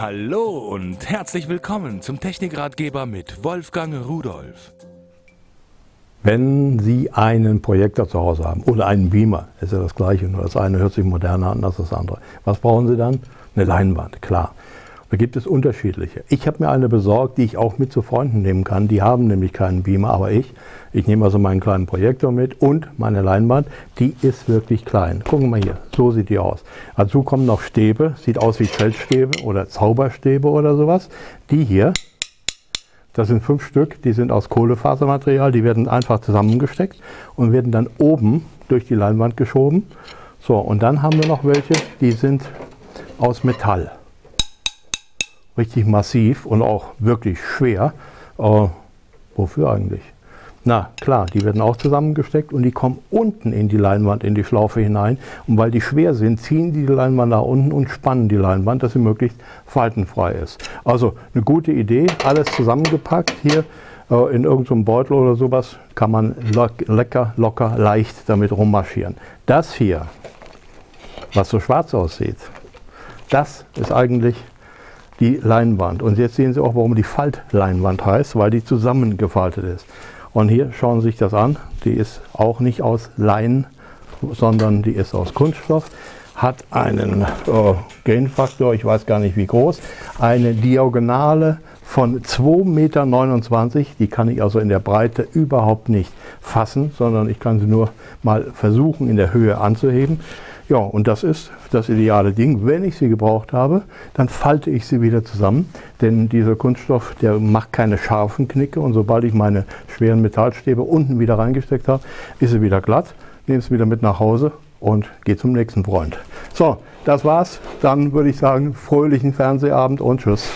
Hallo und herzlich willkommen zum Technikratgeber mit Wolfgang Rudolf. Wenn Sie einen Projektor zu Hause haben oder einen Beamer, ist ja das gleiche, nur das eine hört sich moderner an als das andere. Was brauchen Sie dann? Eine Leinwand, klar. Da gibt es unterschiedliche. Ich habe mir eine besorgt, die ich auch mit zu Freunden nehmen kann. Die haben nämlich keinen Beamer, aber ich. Ich nehme also meinen kleinen Projektor mit und meine Leinwand. Die ist wirklich klein. Gucken wir mal hier, so sieht die aus. Dazu kommen noch Stäbe, sieht aus wie Feldstäbe oder Zauberstäbe oder sowas. Die hier, das sind fünf Stück, die sind aus Kohlefasermaterial, die werden einfach zusammengesteckt und werden dann oben durch die Leinwand geschoben. So, und dann haben wir noch welche, die sind aus Metall. Richtig massiv und auch wirklich schwer. Äh, wofür eigentlich? Na klar, die werden auch zusammengesteckt und die kommen unten in die Leinwand, in die Schlaufe hinein. Und weil die schwer sind, ziehen die die Leinwand nach unten und spannen die Leinwand, dass sie möglichst faltenfrei ist. Also eine gute Idee, alles zusammengepackt hier äh, in irgendeinem Beutel oder sowas, kann man lecker, locker, leicht damit rummarschieren. Das hier, was so schwarz aussieht, das ist eigentlich die Leinwand. Und jetzt sehen Sie auch, warum die Faltleinwand heißt, weil die zusammengefaltet ist. Und hier schauen Sie sich das an. Die ist auch nicht aus Lein, sondern die ist aus Kunststoff. Hat einen äh, Gainfaktor, ich weiß gar nicht wie groß, eine Diagonale von 2,29 Meter. Die kann ich also in der Breite überhaupt nicht fassen, sondern ich kann sie nur mal versuchen in der Höhe anzuheben. Ja, und das ist das ideale Ding. Wenn ich sie gebraucht habe, dann falte ich sie wieder zusammen, denn dieser Kunststoff, der macht keine scharfen Knicke und sobald ich meine schweren Metallstäbe unten wieder reingesteckt habe, ist sie wieder glatt, nehme es wieder mit nach Hause und gehe zum nächsten Freund. So, das war's. Dann würde ich sagen, fröhlichen Fernsehabend und tschüss.